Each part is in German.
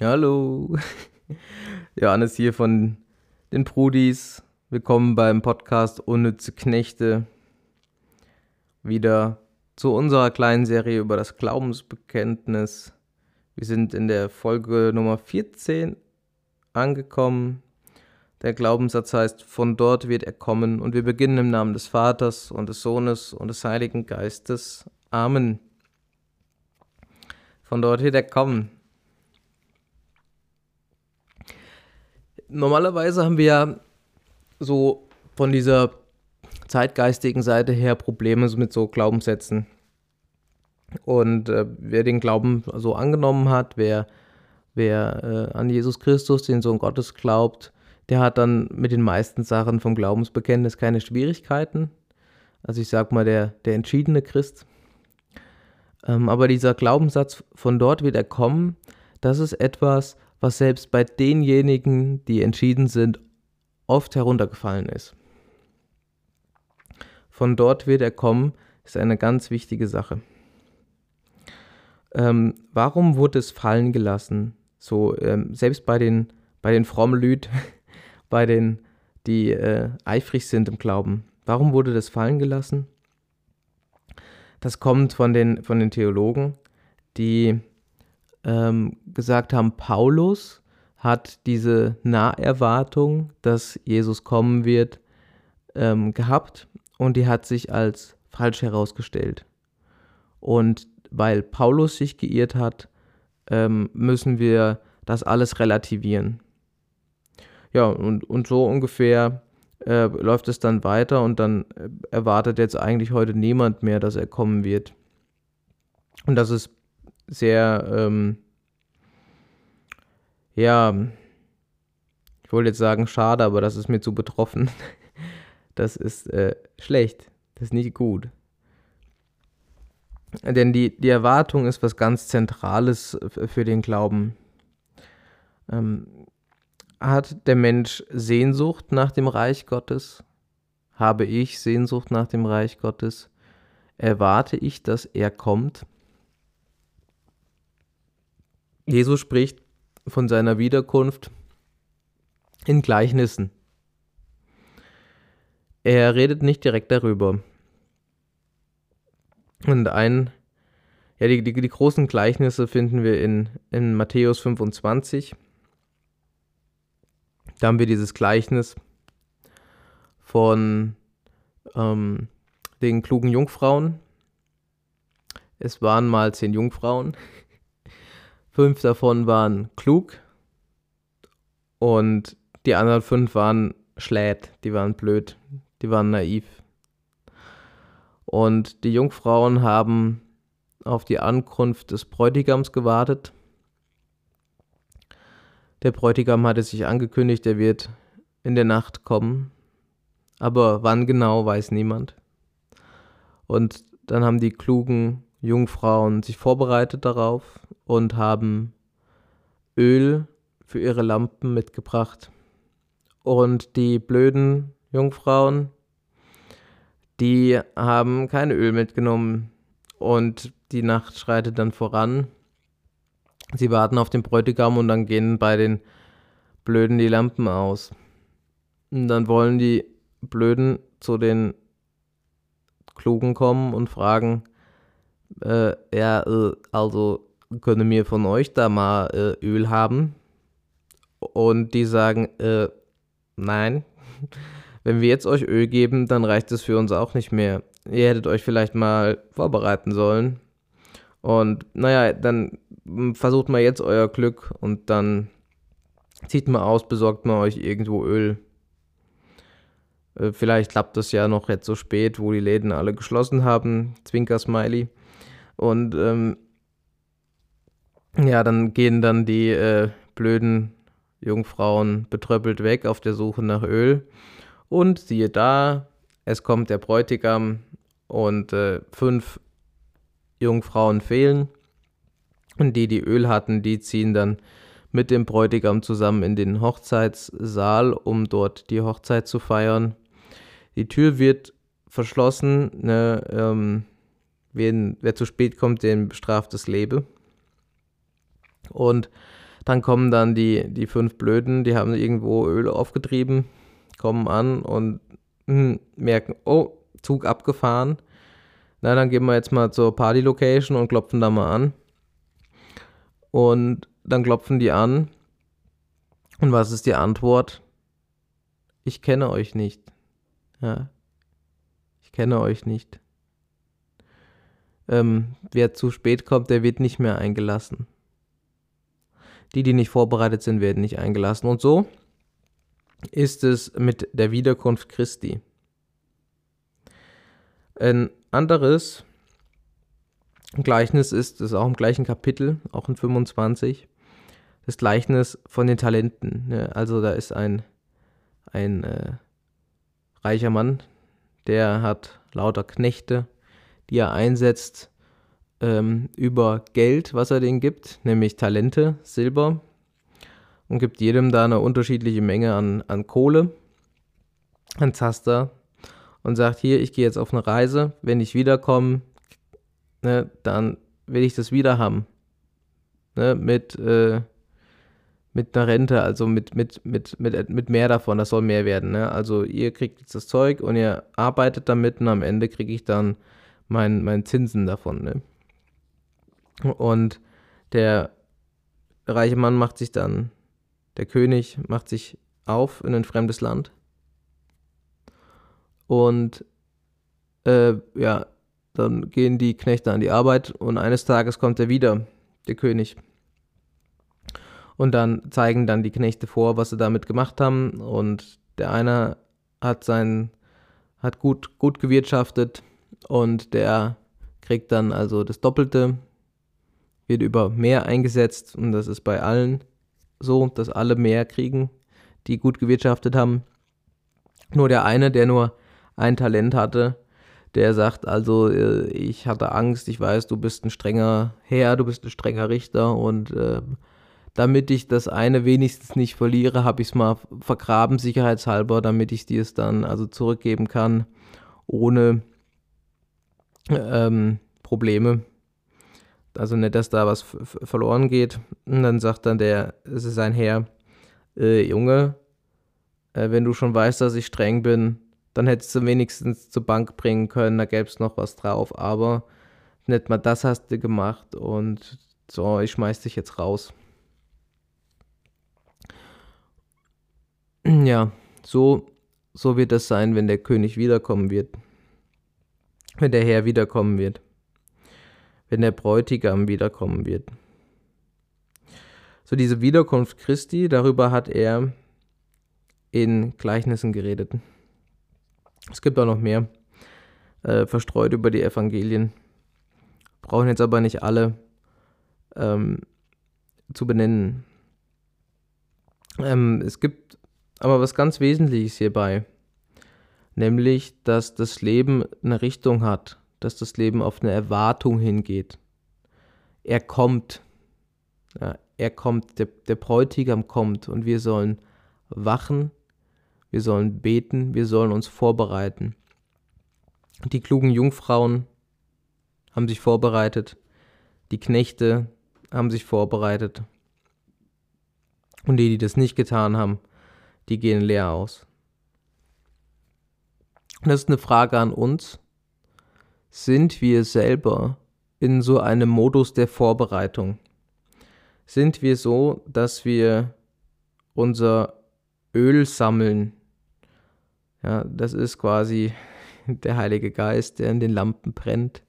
Hallo, Johannes hier von den Prudis. Willkommen beim Podcast Unnütze Knechte. Wieder zu unserer kleinen Serie über das Glaubensbekenntnis. Wir sind in der Folge Nummer 14 angekommen. Der Glaubenssatz heißt, von dort wird er kommen und wir beginnen im Namen des Vaters und des Sohnes und des Heiligen Geistes. Amen. Von dort wird er kommen. Normalerweise haben wir ja so von dieser zeitgeistigen Seite her Probleme mit so Glaubenssätzen. Und äh, wer den Glauben so angenommen hat, wer, wer äh, an Jesus Christus, den Sohn Gottes, glaubt, der hat dann mit den meisten Sachen vom Glaubensbekenntnis keine Schwierigkeiten. Also ich sag mal, der, der entschiedene Christ. Ähm, aber dieser Glaubenssatz, von dort wird er kommen, das ist etwas, was selbst bei denjenigen, die entschieden sind, oft heruntergefallen ist. Von dort wird er kommen, ist eine ganz wichtige Sache. Ähm, warum wurde es fallen gelassen? So, ähm, selbst bei den, bei den Frommelüd, bei den, die äh, eifrig sind im Glauben, warum wurde das fallen gelassen? Das kommt von den, von den Theologen, die ähm, gesagt haben, Paulus hat diese Naherwartung, dass Jesus kommen wird, ähm, gehabt und die hat sich als falsch herausgestellt. Und weil Paulus sich geirrt hat, ähm, müssen wir das alles relativieren. Ja, und, und so ungefähr äh, läuft es dann weiter und dann äh, erwartet jetzt eigentlich heute niemand mehr, dass er kommen wird. Und das ist sehr, ähm, ja, ich wollte jetzt sagen schade, aber das ist mir zu betroffen. Das ist äh, schlecht, das ist nicht gut. Denn die, die Erwartung ist was ganz Zentrales für den Glauben. Ähm, hat der Mensch Sehnsucht nach dem Reich Gottes? Habe ich Sehnsucht nach dem Reich Gottes? Erwarte ich, dass er kommt? Jesus spricht von seiner Wiederkunft in Gleichnissen. Er redet nicht direkt darüber. Und ein, ja, die, die, die großen Gleichnisse finden wir in, in Matthäus 25. Da haben wir dieses Gleichnis von ähm, den klugen Jungfrauen. Es waren mal zehn Jungfrauen. Fünf davon waren klug und die anderen fünf waren schlät, die waren blöd, die waren naiv. Und die Jungfrauen haben auf die Ankunft des Bräutigams gewartet. Der Bräutigam hatte sich angekündigt, er wird in der Nacht kommen, aber wann genau weiß niemand. Und dann haben die klugen Jungfrauen sich vorbereitet darauf und haben Öl für ihre Lampen mitgebracht. Und die blöden Jungfrauen, die haben kein Öl mitgenommen. Und die Nacht schreitet dann voran. Sie warten auf den Bräutigam und dann gehen bei den Blöden die Lampen aus. Und dann wollen die Blöden zu den Klugen kommen und fragen, äh, ja, äh, also können wir von euch da mal äh, Öl haben? Und die sagen, äh, nein, wenn wir jetzt euch Öl geben, dann reicht es für uns auch nicht mehr. Ihr hättet euch vielleicht mal vorbereiten sollen. Und naja, dann versucht mal jetzt euer Glück und dann zieht mal aus, besorgt mal euch irgendwo Öl. Äh, vielleicht klappt das ja noch jetzt so spät, wo die Läden alle geschlossen haben. Zwinker-Smiley. Und ähm, ja, dann gehen dann die äh, blöden Jungfrauen betröppelt weg auf der Suche nach Öl. Und siehe da, es kommt der Bräutigam und äh, fünf Jungfrauen fehlen. Und die, die Öl hatten, die ziehen dann mit dem Bräutigam zusammen in den Hochzeitssaal, um dort die Hochzeit zu feiern. Die Tür wird verschlossen, ne, ähm, Wen, wer zu spät kommt, den bestraft das Leben. Und Dann kommen dann die, die fünf Blöden, die haben irgendwo Öl aufgetrieben, kommen an und hm, merken, oh, Zug abgefahren. Na, dann gehen wir jetzt mal zur Party-Location und klopfen da mal an. Und dann klopfen die an. Und was ist die Antwort? Ich kenne euch nicht. Ja. Ich kenne euch nicht. Ähm, wer zu spät kommt, der wird nicht mehr eingelassen. Die, die nicht vorbereitet sind, werden nicht eingelassen. Und so ist es mit der Wiederkunft Christi. Ein anderes Gleichnis ist, ist auch im gleichen Kapitel, auch in 25, das Gleichnis von den Talenten. Ne? Also da ist ein, ein äh, reicher Mann, der hat lauter Knechte, die er einsetzt ähm, über Geld, was er denen gibt, nämlich Talente, Silber, und gibt jedem da eine unterschiedliche Menge an, an Kohle, an Zaster und sagt, hier, ich gehe jetzt auf eine Reise, wenn ich wiederkomme, ne, dann will ich das wieder haben. Ne, mit, äh, mit einer Rente, also mit, mit, mit, mit, mit mehr davon, das soll mehr werden. Ne? Also ihr kriegt jetzt das Zeug und ihr arbeitet damit und am Ende kriege ich dann meinen mein Zinsen davon. Ne? Und der reiche Mann macht sich dann, der König macht sich auf in ein fremdes Land und äh, ja, dann gehen die Knechte an die Arbeit und eines Tages kommt er wieder, der König. Und dann zeigen dann die Knechte vor, was sie damit gemacht haben. Und der eine hat sein, hat gut, gut gewirtschaftet und der kriegt dann also das Doppelte, wird über mehr eingesetzt und das ist bei allen so, dass alle mehr kriegen, die gut gewirtschaftet haben. Nur der eine, der nur ein Talent hatte, der sagt also, äh, ich hatte Angst, ich weiß, du bist ein strenger Herr, du bist ein strenger Richter und äh, damit ich das eine wenigstens nicht verliere, habe ich es mal vergraben, sicherheitshalber, damit ich dir es dann also zurückgeben kann, ohne ähm, Probleme. Also nicht, dass da was verloren geht. Und dann sagt dann der, es ist ein Herr, äh, Junge, äh, wenn du schon weißt, dass ich streng bin, dann hättest du wenigstens zur Bank bringen können, da gäbe es noch was drauf, aber nicht mal das hast du gemacht und so, ich schmeiß dich jetzt raus. Ja, so, so wird es sein, wenn der König wiederkommen wird, wenn der Herr wiederkommen wird, wenn der Bräutigam wiederkommen wird. So diese Wiederkunft Christi, darüber hat er in Gleichnissen geredet. Es gibt auch noch mehr äh, verstreut über die Evangelien. Brauchen jetzt aber nicht alle ähm, zu benennen. Ähm, es gibt aber was ganz Wesentliches hierbei, nämlich, dass das Leben eine Richtung hat, dass das Leben auf eine Erwartung hingeht. Er kommt, ja, er kommt, der, der Bräutigam kommt und wir sollen wachen wir sollen beten, wir sollen uns vorbereiten. Die klugen Jungfrauen haben sich vorbereitet, die Knechte haben sich vorbereitet. Und die, die das nicht getan haben, die gehen leer aus. Und das ist eine Frage an uns. Sind wir selber in so einem Modus der Vorbereitung? Sind wir so, dass wir unser Öl sammeln ja, das ist quasi der Heilige Geist, der in den Lampen brennt.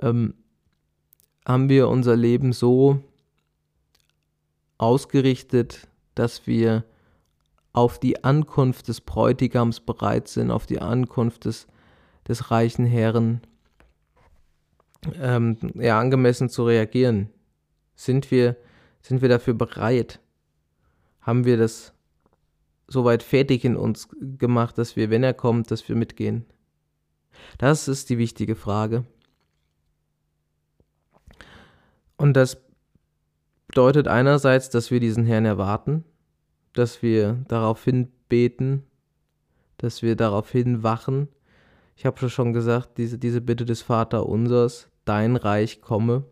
Ähm, haben wir unser Leben so ausgerichtet, dass wir auf die Ankunft des Bräutigams bereit sind, auf die Ankunft des, des reichen Herrn ähm, ja, angemessen zu reagieren? Sind wir, sind wir dafür bereit? Haben wir das soweit fertig in uns gemacht, dass wir, wenn er kommt, dass wir mitgehen? Das ist die wichtige Frage. Und das bedeutet einerseits, dass wir diesen Herrn erwarten, dass wir daraufhin beten, dass wir daraufhin wachen. Ich habe schon gesagt, diese, diese Bitte des Vaterunsers, dein Reich komme.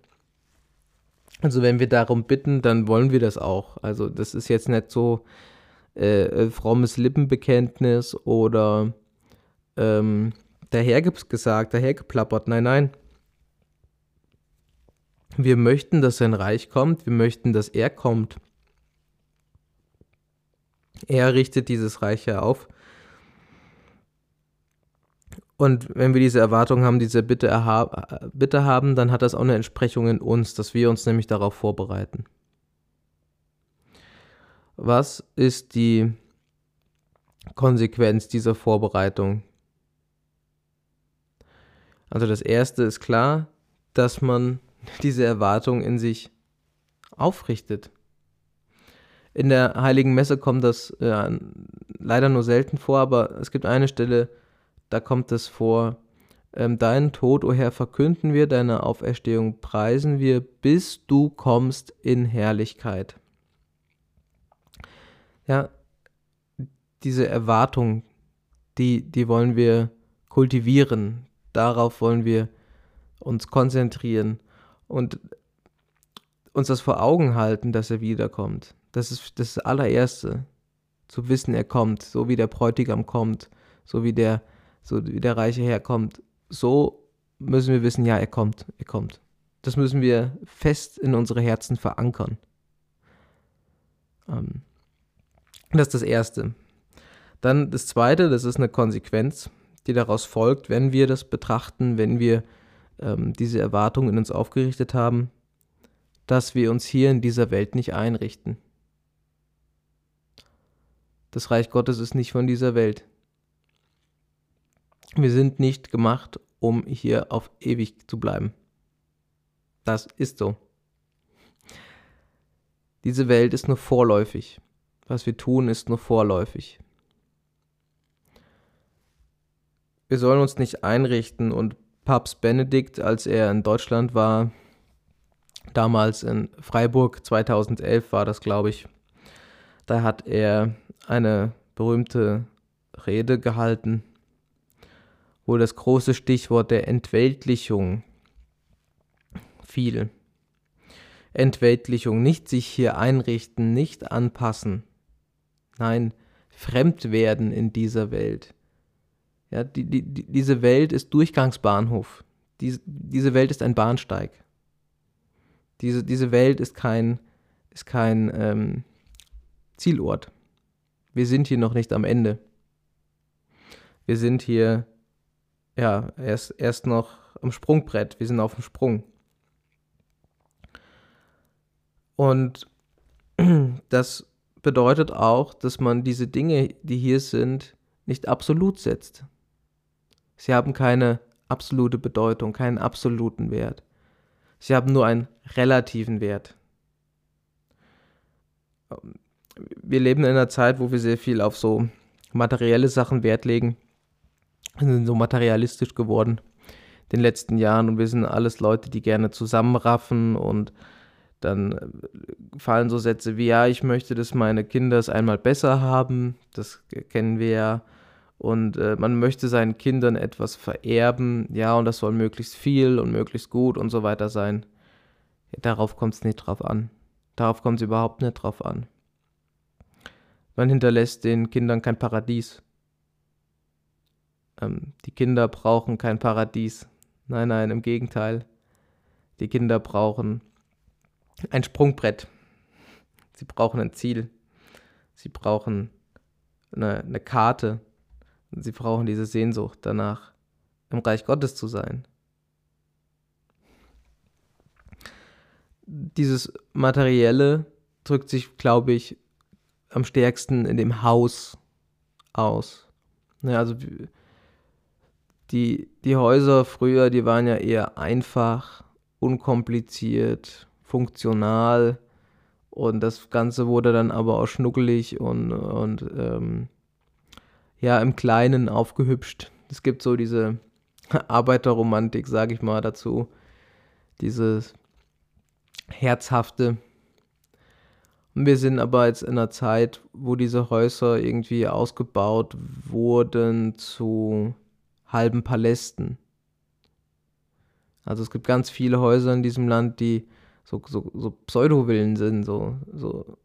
Also wenn wir darum bitten, dann wollen wir das auch. Also das ist jetzt nicht so äh, äh frommes Lippenbekenntnis oder ähm, dahergesagt, dahergeplappert. Nein, nein. Wir möchten, dass sein Reich kommt. Wir möchten, dass er kommt. Er richtet dieses Reich ja auf. Und wenn wir diese Erwartung haben, diese Bitte, Bitte haben, dann hat das auch eine Entsprechung in uns, dass wir uns nämlich darauf vorbereiten. Was ist die Konsequenz dieser Vorbereitung? Also das Erste ist klar, dass man diese Erwartung in sich aufrichtet. In der heiligen Messe kommt das äh, leider nur selten vor, aber es gibt eine Stelle, da kommt es vor, ähm, deinen Tod, o oh Herr, verkünden wir, deine Auferstehung preisen wir, bis du kommst in Herrlichkeit. Ja, diese Erwartung, die, die wollen wir kultivieren, darauf wollen wir uns konzentrieren und uns das vor Augen halten, dass er wiederkommt. Das ist das allererste, zu wissen, er kommt, so wie der Bräutigam kommt, so wie der so wie der Reiche herkommt, so müssen wir wissen, ja, er kommt, er kommt. Das müssen wir fest in unsere Herzen verankern. Ähm, das ist das Erste. Dann das Zweite, das ist eine Konsequenz, die daraus folgt, wenn wir das betrachten, wenn wir ähm, diese Erwartungen in uns aufgerichtet haben, dass wir uns hier in dieser Welt nicht einrichten. Das Reich Gottes ist nicht von dieser Welt. Wir sind nicht gemacht, um hier auf ewig zu bleiben. Das ist so. Diese Welt ist nur vorläufig. Was wir tun, ist nur vorläufig. Wir sollen uns nicht einrichten und Papst Benedikt, als er in Deutschland war, damals in Freiburg, 2011 war das, glaube ich, da hat er eine berühmte Rede gehalten wo das große Stichwort der Entweltlichung fiel. Entweltlichung, nicht sich hier einrichten, nicht anpassen. Nein, fremd werden in dieser Welt. Ja, die, die, diese Welt ist Durchgangsbahnhof. Diese, diese Welt ist ein Bahnsteig. Diese, diese Welt ist kein, ist kein ähm, Zielort. Wir sind hier noch nicht am Ende. Wir sind hier ja, er ist erst noch am Sprungbrett. Wir sind auf dem Sprung. Und das bedeutet auch, dass man diese Dinge, die hier sind, nicht absolut setzt. Sie haben keine absolute Bedeutung, keinen absoluten Wert. Sie haben nur einen relativen Wert. Wir leben in einer Zeit, wo wir sehr viel auf so materielle Sachen Wert legen sind so materialistisch geworden in den letzten Jahren und wir sind alles Leute, die gerne zusammenraffen und dann äh, fallen so Sätze wie, ja, ich möchte, dass meine Kinder es einmal besser haben, das kennen wir ja. Und äh, man möchte seinen Kindern etwas vererben, ja, und das soll möglichst viel und möglichst gut und so weiter sein. Darauf kommt es nicht drauf an. Darauf kommt es überhaupt nicht drauf an. Man hinterlässt den Kindern kein Paradies. Ähm, die Kinder brauchen kein Paradies. Nein, nein, im Gegenteil. Die Kinder brauchen ein Sprungbrett. Sie brauchen ein Ziel. Sie brauchen eine, eine Karte. Sie brauchen diese Sehnsucht danach, im Reich Gottes zu sein. Dieses Materielle drückt sich, glaube ich, am stärksten in dem Haus aus. Ja, also die, die Häuser früher, die waren ja eher einfach, unkompliziert, funktional und das Ganze wurde dann aber auch schnuckelig und, und ähm, ja, im Kleinen aufgehübscht. Es gibt so diese Arbeiterromantik, sage ich mal dazu, dieses Herzhafte. Und wir sind aber jetzt in einer Zeit, wo diese Häuser irgendwie ausgebaut wurden zu halben Palästen. Also es gibt ganz viele Häuser in diesem Land, die so, so, so Pseudo-Villen sind, so, so,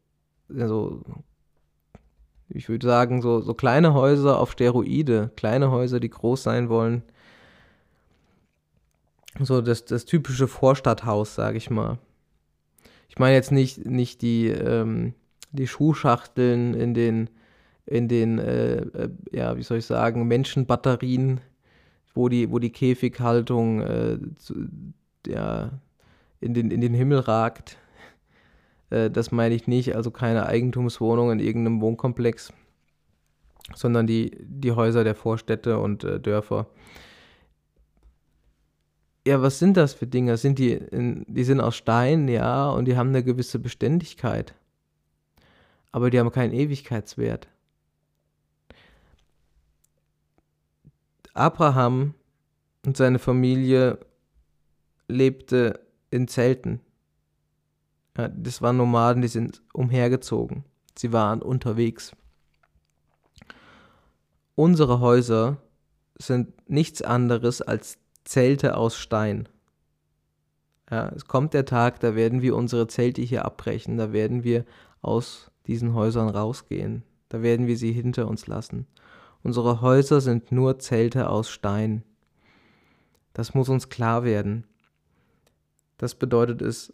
so, ich würde sagen, so, so kleine Häuser auf Steroide, kleine Häuser, die groß sein wollen. So das, das typische Vorstadthaus, sage ich mal. Ich meine jetzt nicht, nicht die, ähm, die Schuhschachteln in den, in den äh, äh, ja, wie soll ich sagen, Menschenbatterien, wo die, wo die Käfighaltung äh, zu, ja, in, den, in den Himmel ragt. Äh, das meine ich nicht, also keine Eigentumswohnung in irgendeinem Wohnkomplex, sondern die, die Häuser der Vorstädte und äh, Dörfer. Ja, was sind das für Dinge? Sind die, in, die sind aus Stein, ja, und die haben eine gewisse Beständigkeit. Aber die haben keinen Ewigkeitswert. Abraham und seine Familie lebte in Zelten. Das waren Nomaden, die sind umhergezogen. Sie waren unterwegs. Unsere Häuser sind nichts anderes als Zelte aus Stein. Ja, es kommt der Tag, da werden wir unsere Zelte hier abbrechen, da werden wir aus diesen Häusern rausgehen, da werden wir sie hinter uns lassen. Unsere Häuser sind nur Zelte aus Stein. Das muss uns klar werden. Das bedeutet es,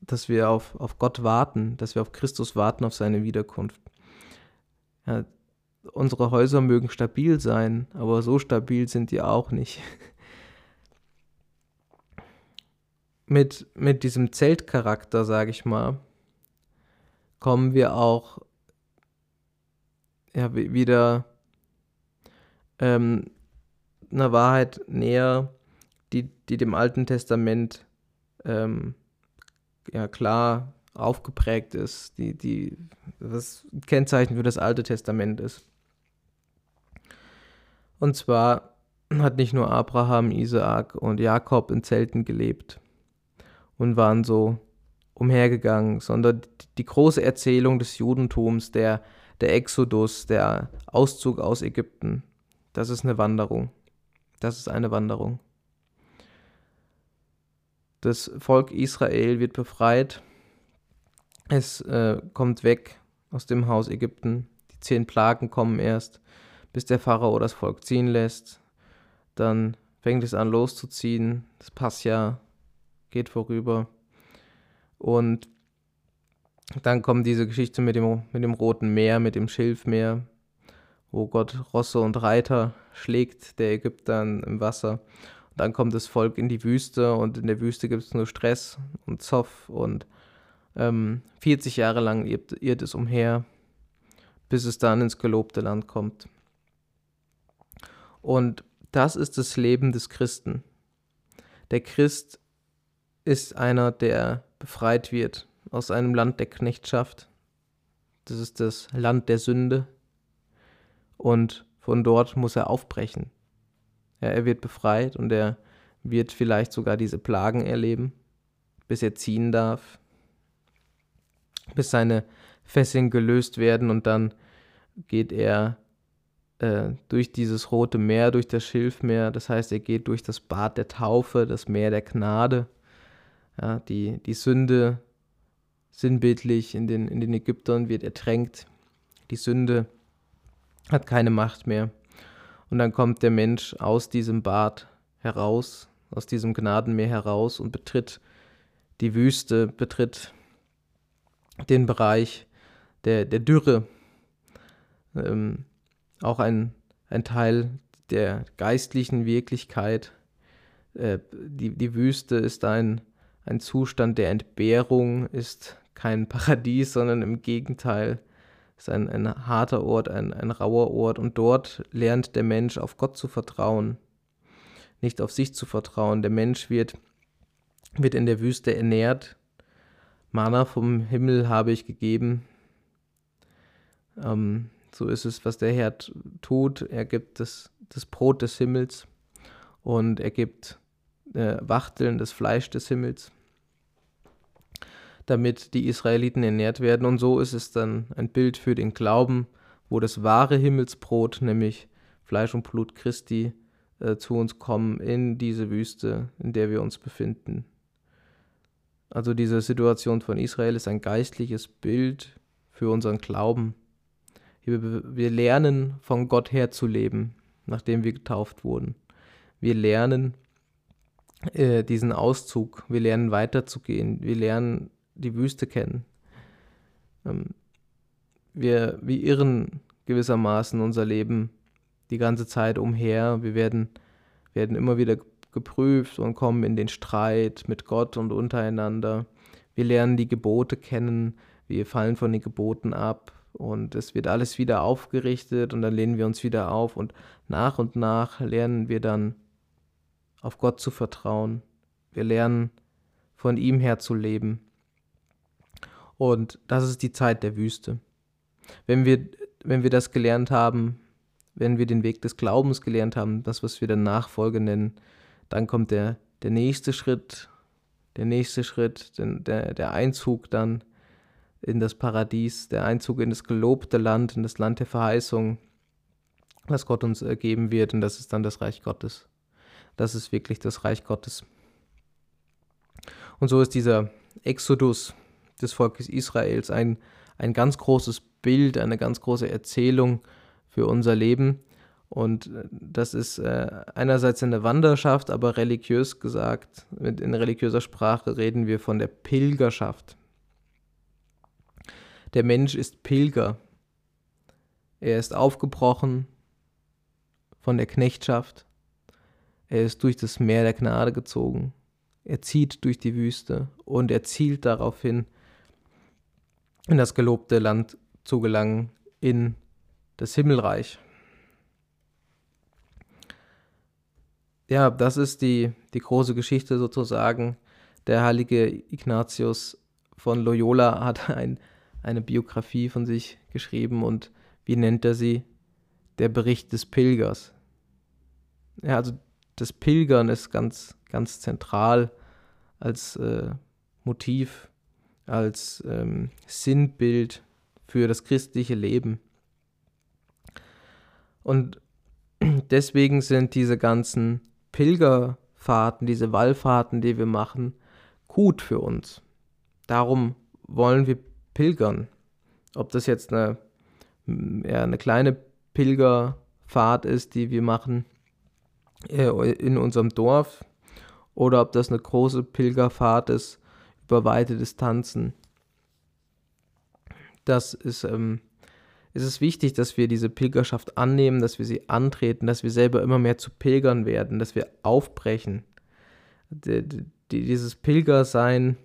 dass wir auf, auf Gott warten, dass wir auf Christus warten, auf seine Wiederkunft. Ja, unsere Häuser mögen stabil sein, aber so stabil sind die auch nicht. mit, mit diesem Zeltcharakter, sage ich mal, kommen wir auch ja, wieder ähm, einer Wahrheit näher, die, die dem Alten Testament ähm, ja klar aufgeprägt ist, die, die das Kennzeichen für das Alte Testament ist. Und zwar hat nicht nur Abraham, Isaak und Jakob in Zelten gelebt und waren so umhergegangen, sondern die große Erzählung des Judentums, der, der Exodus, der Auszug aus Ägypten, das ist eine Wanderung. Das ist eine Wanderung. Das Volk Israel wird befreit. Es äh, kommt weg aus dem Haus Ägypten. Die zehn Plagen kommen erst, bis der Pharao das Volk ziehen lässt. Dann fängt es an loszuziehen. Das Passjahr geht vorüber. Und dann kommt diese Geschichte mit dem, mit dem Roten Meer, mit dem Schilfmeer, wo Gott Rosse und Reiter schlägt, der Ägypter im Wasser. Und dann kommt das Volk in die Wüste und in der Wüste gibt es nur Stress und Zoff und ähm, 40 Jahre lang irrt, irrt es umher, bis es dann ins gelobte Land kommt. Und das ist das Leben des Christen. Der Christ ist einer, der befreit wird aus einem Land der Knechtschaft. Das ist das Land der Sünde. Und von dort muss er aufbrechen. Ja, er wird befreit und er wird vielleicht sogar diese Plagen erleben, bis er ziehen darf, bis seine Fesseln gelöst werden und dann geht er äh, durch dieses rote Meer, durch das Schilfmeer, das heißt, er geht durch das Bad der Taufe, das Meer der Gnade. Ja, die, die Sünde sinnbildlich in den, in den Ägyptern wird ertränkt. Die Sünde hat keine Macht mehr. Und dann kommt der Mensch aus diesem Bad heraus, aus diesem Gnadenmeer heraus und betritt die Wüste, betritt den Bereich der, der Dürre. Ähm, auch ein, ein Teil der geistlichen Wirklichkeit. Äh, die, die Wüste ist ein, ein Zustand der Entbehrung, ist kein Paradies, sondern im Gegenteil ist ein, ein harter Ort, ein, ein rauer Ort und dort lernt der Mensch auf Gott zu vertrauen, nicht auf sich zu vertrauen. Der Mensch wird, wird in der Wüste ernährt. Mana vom Himmel habe ich gegeben. Ähm, so ist es, was der Herr tut. Er gibt das, das Brot des Himmels und er gibt äh, Wachteln, das Fleisch des Himmels damit die Israeliten ernährt werden. Und so ist es dann ein Bild für den Glauben, wo das wahre Himmelsbrot, nämlich Fleisch und Blut Christi, äh, zu uns kommen in diese Wüste, in der wir uns befinden. Also diese Situation von Israel ist ein geistliches Bild für unseren Glauben. Wir lernen von Gott her zu leben, nachdem wir getauft wurden. Wir lernen äh, diesen Auszug, wir lernen weiterzugehen, wir lernen die Wüste kennen. Ähm, wir, wir irren gewissermaßen unser Leben die ganze Zeit umher. Wir werden, werden immer wieder geprüft und kommen in den Streit mit Gott und untereinander. Wir lernen die Gebote kennen, wir fallen von den Geboten ab und es wird alles wieder aufgerichtet und dann lehnen wir uns wieder auf und nach und nach lernen wir dann auf Gott zu vertrauen. Wir lernen von ihm her zu leben. Und das ist die Zeit der Wüste. Wenn wir, wenn wir das gelernt haben, wenn wir den Weg des Glaubens gelernt haben, das, was wir dann Nachfolge nennen, dann kommt der, der nächste Schritt, der nächste Schritt, der, der Einzug dann in das Paradies, der Einzug in das gelobte Land, in das Land der Verheißung, das Gott uns geben wird, und das ist dann das Reich Gottes. Das ist wirklich das Reich Gottes. Und so ist dieser Exodus des Volkes Israels ein, ein ganz großes Bild, eine ganz große Erzählung für unser Leben. Und äh, das ist äh, einerseits eine Wanderschaft, aber religiös gesagt, in religiöser Sprache reden wir von der Pilgerschaft. Der Mensch ist Pilger. Er ist aufgebrochen von der Knechtschaft. Er ist durch das Meer der Gnade gezogen. Er zieht durch die Wüste und er zielt darauf hin, in das gelobte Land zu gelangen, in das Himmelreich. Ja, das ist die, die große Geschichte sozusagen. Der heilige Ignatius von Loyola hat ein, eine Biografie von sich geschrieben und wie nennt er sie? Der Bericht des Pilgers. Ja, also das Pilgern ist ganz, ganz zentral als äh, Motiv, als ähm, Sinnbild für das christliche Leben. Und deswegen sind diese ganzen Pilgerfahrten, diese Wallfahrten, die wir machen, gut für uns. Darum wollen wir pilgern. Ob das jetzt eine, ja, eine kleine Pilgerfahrt ist, die wir machen äh, in unserem Dorf, oder ob das eine große Pilgerfahrt ist über weite Distanzen. Das ist ähm, es wichtig, dass wir diese Pilgerschaft annehmen, dass wir sie antreten, dass wir selber immer mehr zu Pilgern werden, dass wir aufbrechen. Dieses Pilgersein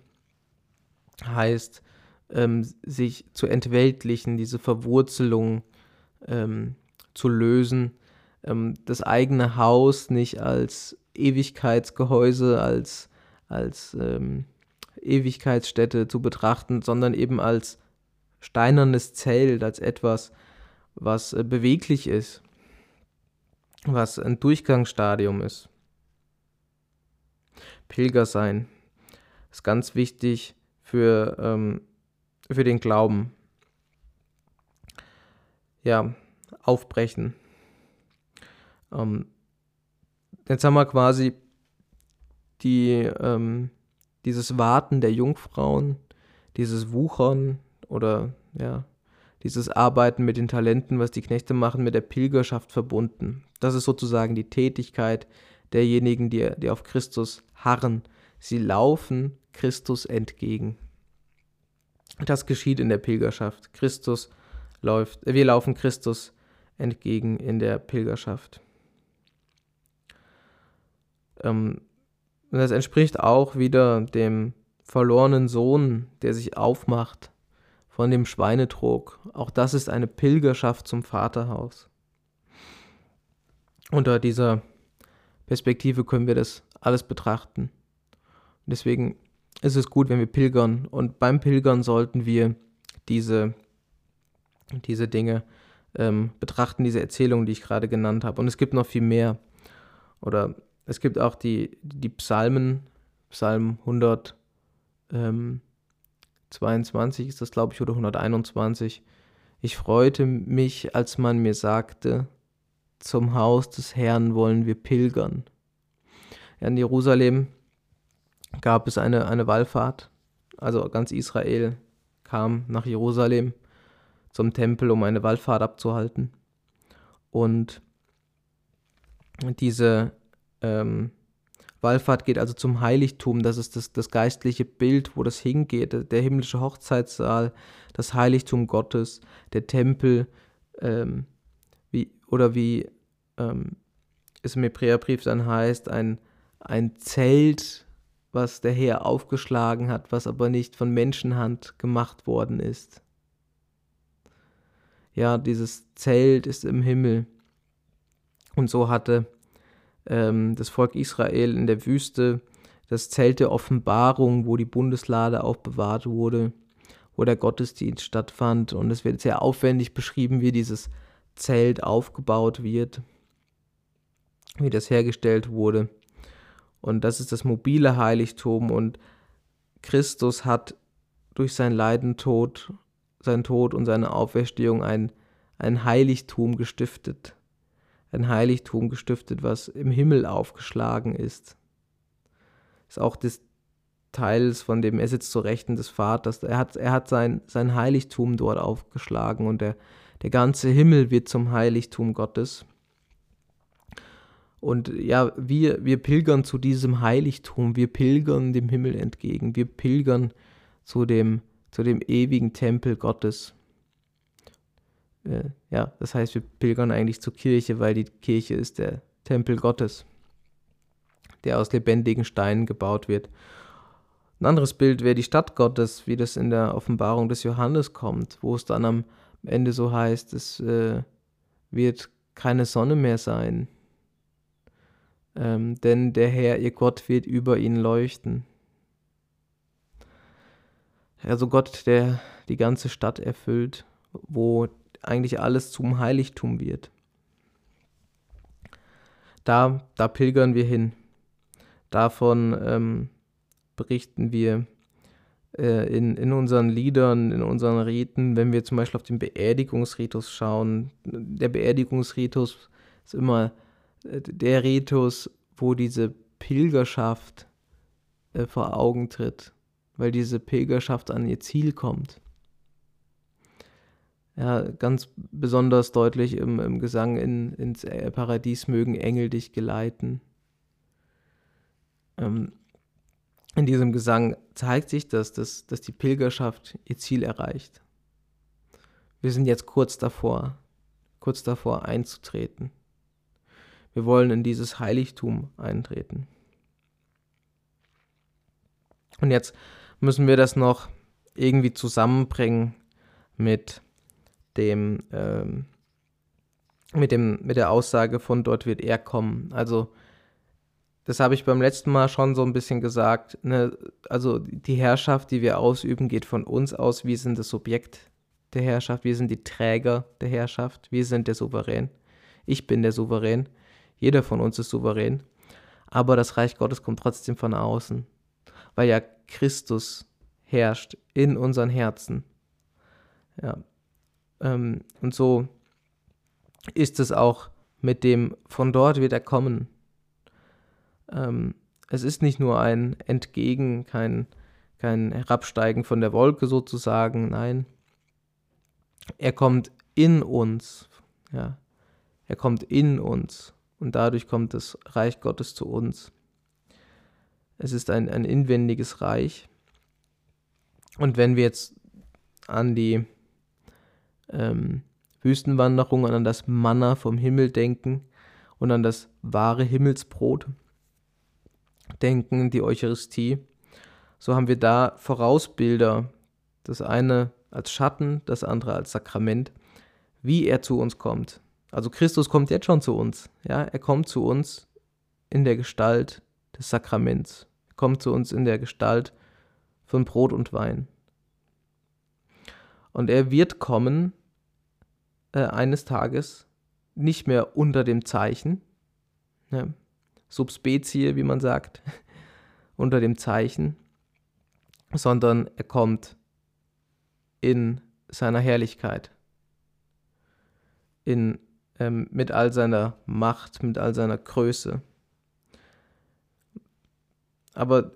heißt, ähm, sich zu entweltlichen, diese Verwurzelung ähm, zu lösen, ähm, das eigene Haus nicht als Ewigkeitsgehäuse, als, als ähm, Ewigkeitsstätte zu betrachten, sondern eben als steinernes Zelt, als etwas, was äh, beweglich ist, was ein Durchgangsstadium ist. Pilger sein ist ganz wichtig für, ähm, für den Glauben. Ja, aufbrechen. Ähm, jetzt haben wir quasi die, ähm, dieses Warten der Jungfrauen, dieses Wuchern oder ja, dieses Arbeiten mit den Talenten, was die Knechte machen, mit der Pilgerschaft verbunden. Das ist sozusagen die Tätigkeit derjenigen, die, die auf Christus harren. Sie laufen Christus entgegen. Das geschieht in der Pilgerschaft. Christus läuft, wir laufen Christus entgegen in der Pilgerschaft. Ähm, das entspricht auch wieder dem verlorenen Sohn, der sich aufmacht von dem Schweinetrog. Auch das ist eine Pilgerschaft zum Vaterhaus. Unter dieser Perspektive können wir das alles betrachten. Und deswegen ist es gut, wenn wir pilgern. Und beim Pilgern sollten wir diese, diese Dinge ähm, betrachten, diese Erzählungen, die ich gerade genannt habe. Und es gibt noch viel mehr. Oder es gibt auch die, die Psalmen, Psalm 100. Ähm, 22 ist das, glaube ich, oder 121. Ich freute mich, als man mir sagte, zum Haus des Herrn wollen wir pilgern. In Jerusalem gab es eine, eine Wallfahrt, also ganz Israel, kam nach Jerusalem zum Tempel, um eine Wallfahrt abzuhalten. Und diese ähm, Wallfahrt geht also zum Heiligtum, das ist das, das geistliche Bild, wo das hingeht, der himmlische Hochzeitssaal, das Heiligtum Gottes, der Tempel, ähm, wie, oder wie ähm, es im Hebräerbrief dann heißt, ein, ein Zelt, was der Herr aufgeschlagen hat, was aber nicht von Menschenhand gemacht worden ist. Ja, dieses Zelt ist im Himmel. Und so hatte ähm, das Volk Israel in der Wüste das Zelt der Offenbarung, wo die Bundeslade auch bewahrt wurde, wo der Gottesdienst stattfand. Und es wird sehr aufwendig beschrieben, wie dieses Zelt aufgebaut wird, wie das hergestellt wurde. Und das ist das mobile Heiligtum. Und Christus hat durch sein Leiden, Tod, sein Tod und seine Auferstehung ein, ein Heiligtum gestiftet ein Heiligtum gestiftet, was im Himmel aufgeschlagen ist. Ist auch des Teils, von dem er sitzt zur Rechten des Vaters. Er hat, er hat sein, sein Heiligtum dort aufgeschlagen und der, der ganze Himmel wird zum Heiligtum Gottes. Und ja, wir, wir pilgern zu diesem Heiligtum, wir pilgern dem Himmel entgegen, wir pilgern zu dem, zu dem ewigen Tempel Gottes äh, ja, das heißt, wir pilgern eigentlich zur Kirche, weil die Kirche ist der Tempel Gottes, der aus lebendigen Steinen gebaut wird. Ein anderes Bild wäre die Stadt Gottes, wie das in der Offenbarung des Johannes kommt, wo es dann am Ende so heißt, es äh, wird keine Sonne mehr sein, ähm, denn der Herr, ihr Gott, wird über ihn leuchten. Also Gott, der die ganze Stadt erfüllt, wo eigentlich alles zum Heiligtum wird. Da, da pilgern wir hin. Davon ähm, berichten wir äh, in, in unseren Liedern, in unseren Riten, wenn wir zum Beispiel auf den Beerdigungsritus schauen. Der Beerdigungsritus ist immer äh, der Ritus, wo diese Pilgerschaft äh, vor Augen tritt, weil diese Pilgerschaft an ihr Ziel kommt ja, ganz besonders deutlich im, im Gesang in, ins Paradies mögen Engel dich geleiten. Ähm, in diesem Gesang zeigt sich, dass, dass, dass die Pilgerschaft ihr Ziel erreicht. Wir sind jetzt kurz davor, kurz davor einzutreten. Wir wollen in dieses Heiligtum eintreten. Und jetzt müssen wir das noch irgendwie zusammenbringen mit dem, ähm, mit, dem, mit der Aussage von dort wird er kommen. Also, das habe ich beim letzten Mal schon so ein bisschen gesagt. Ne? Also, die Herrschaft, die wir ausüben, geht von uns aus. Wir sind das Subjekt der Herrschaft, wir sind die Träger der Herrschaft, wir sind der Souverän. Ich bin der Souverän. Jeder von uns ist souverän. Aber das Reich Gottes kommt trotzdem von außen, weil ja Christus herrscht in unseren Herzen. Ja, ähm, und so ist es auch mit dem, von dort wird er kommen. Ähm, es ist nicht nur ein Entgegen, kein, kein Herabsteigen von der Wolke sozusagen, nein. Er kommt in uns, ja. Er kommt in uns und dadurch kommt das Reich Gottes zu uns. Es ist ein, ein inwendiges Reich. Und wenn wir jetzt an die ähm, Wüstenwanderung und an das Manna vom Himmel denken und an das wahre Himmelsbrot denken, die Eucharistie, so haben wir da Vorausbilder, das eine als Schatten, das andere als Sakrament, wie er zu uns kommt. Also Christus kommt jetzt schon zu uns, ja, er kommt zu uns in der Gestalt des Sakraments, er kommt zu uns in der Gestalt von Brot und Wein. Und er wird kommen äh, eines Tages nicht mehr unter dem Zeichen, ne, Subspezie, wie man sagt, unter dem Zeichen, sondern er kommt in seiner Herrlichkeit, in, ähm, mit all seiner Macht, mit all seiner Größe. Aber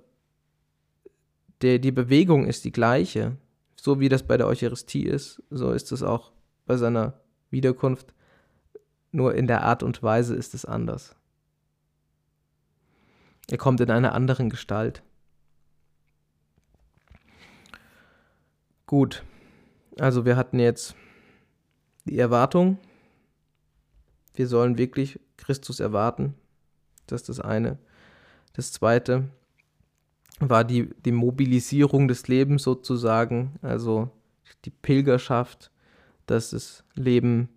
der, die Bewegung ist die gleiche. So wie das bei der Eucharistie ist, so ist es auch bei seiner Wiederkunft. Nur in der Art und Weise ist es anders. Er kommt in einer anderen Gestalt. Gut, also wir hatten jetzt die Erwartung, wir sollen wirklich Christus erwarten. Das ist das eine. Das zweite war die, die Mobilisierung des Lebens sozusagen, also die Pilgerschaft, dass das Leben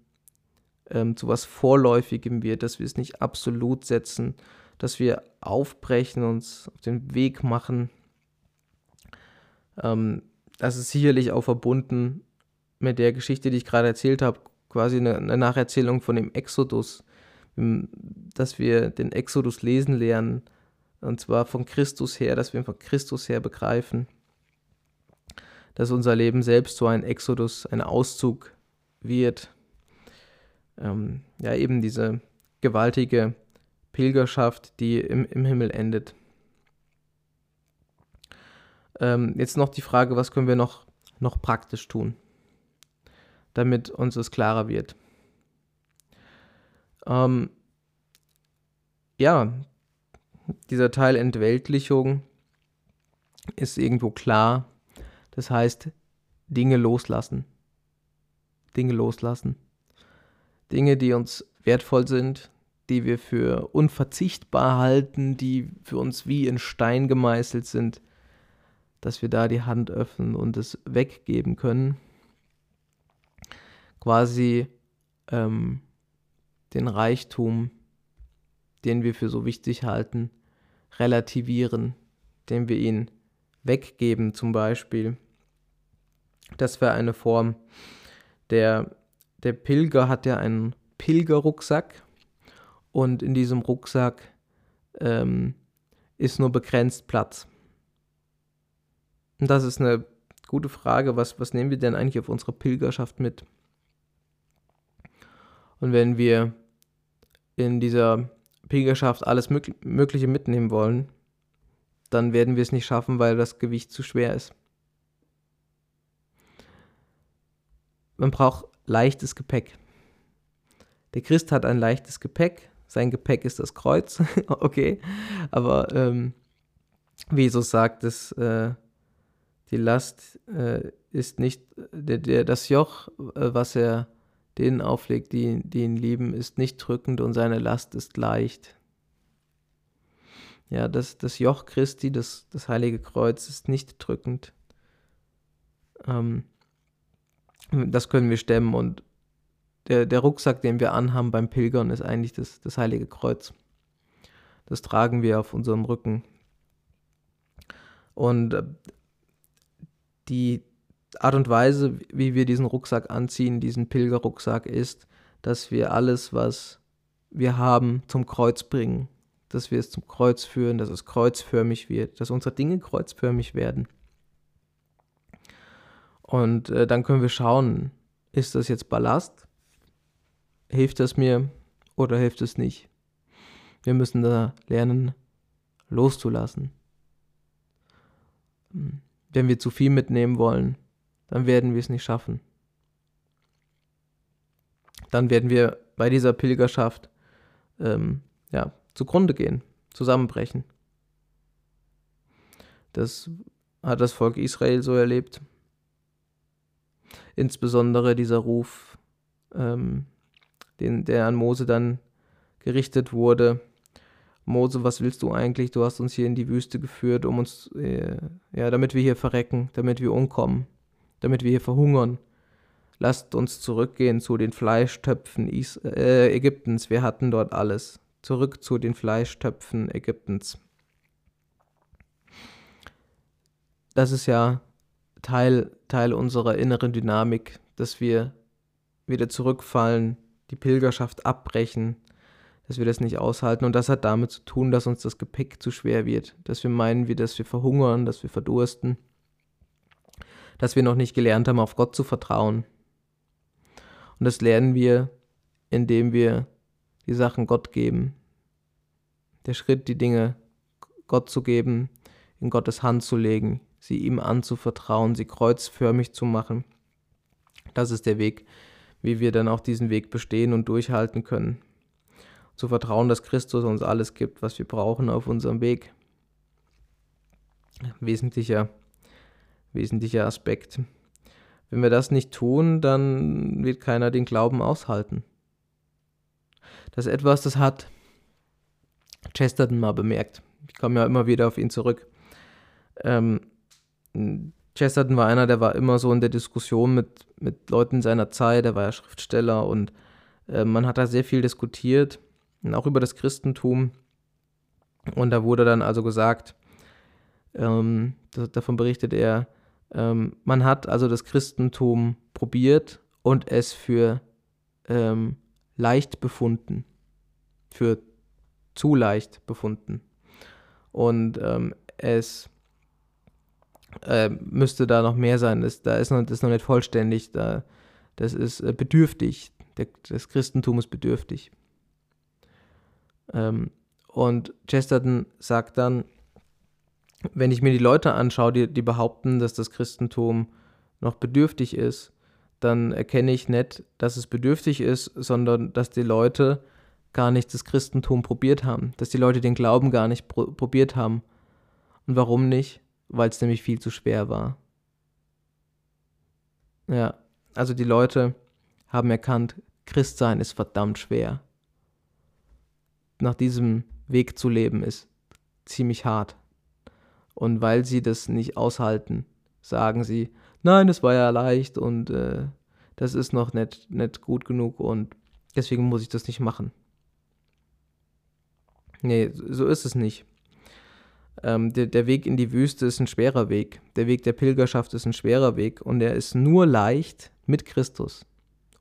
ähm, zu was Vorläufigem wird, dass wir es nicht absolut setzen, dass wir aufbrechen, uns auf den Weg machen. Ähm, das ist sicherlich auch verbunden mit der Geschichte, die ich gerade erzählt habe, quasi eine, eine Nacherzählung von dem Exodus, dass wir den Exodus lesen lernen, und zwar von Christus her, dass wir von Christus her begreifen, dass unser Leben selbst so ein Exodus, ein Auszug wird. Ähm, ja, eben diese gewaltige Pilgerschaft, die im, im Himmel endet. Ähm, jetzt noch die Frage, was können wir noch, noch praktisch tun? damit uns es klarer wird. Ähm, ja, dieser Teil Entweltlichung ist irgendwo klar. Das heißt, Dinge loslassen. Dinge loslassen. Dinge, die uns wertvoll sind, die wir für unverzichtbar halten, die für uns wie in Stein gemeißelt sind, dass wir da die Hand öffnen und es weggeben können quasi ähm, den Reichtum, den wir für so wichtig halten, relativieren, den wir ihn weggeben zum Beispiel. Das wäre eine Form. Der, der Pilger hat ja einen Pilgerrucksack und in diesem Rucksack ähm, ist nur begrenzt Platz. Und das ist eine gute Frage, was, was nehmen wir denn eigentlich auf unsere Pilgerschaft mit? Und wenn wir in dieser Pilgerschaft alles Mögliche mitnehmen wollen, dann werden wir es nicht schaffen, weil das Gewicht zu schwer ist. Man braucht leichtes Gepäck. Der Christ hat ein leichtes Gepäck. Sein Gepäck ist das Kreuz. okay. Aber ähm, wie Jesus sagt, dass, äh, die Last äh, ist nicht, der, der, das Joch, äh, was er denen auflegt, die, die ihn lieben, ist nicht drückend und seine Last ist leicht. Ja, das, das Joch Christi, das, das heilige Kreuz, ist nicht drückend. Ähm, das können wir stemmen und der, der Rucksack, den wir anhaben beim Pilgern, ist eigentlich das, das heilige Kreuz. Das tragen wir auf unserem Rücken. Und äh, die, Art und Weise, wie wir diesen Rucksack anziehen, diesen Pilgerrucksack, ist, dass wir alles, was wir haben, zum Kreuz bringen. Dass wir es zum Kreuz führen, dass es kreuzförmig wird, dass unsere Dinge kreuzförmig werden. Und äh, dann können wir schauen, ist das jetzt Ballast? Hilft das mir oder hilft es nicht? Wir müssen da lernen, loszulassen. Hm. Wenn wir zu viel mitnehmen wollen, dann werden wir es nicht schaffen. Dann werden wir bei dieser Pilgerschaft ähm, ja, zugrunde gehen, zusammenbrechen. Das hat das Volk Israel so erlebt. Insbesondere dieser Ruf, ähm, den, der an Mose dann gerichtet wurde. Mose, was willst du eigentlich? Du hast uns hier in die Wüste geführt, um uns, äh, ja, damit wir hier verrecken, damit wir umkommen damit wir hier verhungern. Lasst uns zurückgehen zu den Fleischtöpfen Is äh, Ägyptens. Wir hatten dort alles. Zurück zu den Fleischtöpfen Ägyptens. Das ist ja Teil, Teil unserer inneren Dynamik, dass wir wieder zurückfallen, die Pilgerschaft abbrechen, dass wir das nicht aushalten. Und das hat damit zu tun, dass uns das Gepäck zu schwer wird, dass wir meinen, wie dass wir verhungern, dass wir verdursten dass wir noch nicht gelernt haben, auf Gott zu vertrauen. Und das lernen wir, indem wir die Sachen Gott geben. Der Schritt, die Dinge Gott zu geben, in Gottes Hand zu legen, sie ihm anzuvertrauen, sie kreuzförmig zu machen. Das ist der Weg, wie wir dann auch diesen Weg bestehen und durchhalten können. Zu vertrauen, dass Christus uns alles gibt, was wir brauchen auf unserem Weg. Wesentlicher, wesentlicher Aspekt. Wenn wir das nicht tun, dann wird keiner den Glauben aushalten. Das ist etwas, das hat Chesterton mal bemerkt. Ich komme ja immer wieder auf ihn zurück. Ähm, Chesterton war einer, der war immer so in der Diskussion mit, mit Leuten seiner Zeit, er war ja Schriftsteller und äh, man hat da sehr viel diskutiert, auch über das Christentum. Und da wurde dann also gesagt, ähm, davon berichtet er, ähm, man hat also das Christentum probiert und es für ähm, leicht befunden, für zu leicht befunden. Und ähm, es äh, müsste da noch mehr sein. Das, da ist noch, das ist noch nicht vollständig. Da, das ist äh, bedürftig. Der, das Christentum ist bedürftig. Ähm, und Chesterton sagt dann, wenn ich mir die Leute anschaue, die, die behaupten, dass das Christentum noch bedürftig ist, dann erkenne ich nicht, dass es bedürftig ist, sondern dass die Leute gar nicht das Christentum probiert haben, dass die Leute den Glauben gar nicht pro probiert haben. Und warum nicht? Weil es nämlich viel zu schwer war. Ja, also die Leute haben erkannt, Christsein ist verdammt schwer. Nach diesem Weg zu leben ist ziemlich hart. Und weil sie das nicht aushalten, sagen sie, nein, es war ja leicht und äh, das ist noch nicht, nicht gut genug und deswegen muss ich das nicht machen. Nee, so ist es nicht. Ähm, der, der Weg in die Wüste ist ein schwerer Weg. Der Weg der Pilgerschaft ist ein schwerer Weg und er ist nur leicht mit Christus.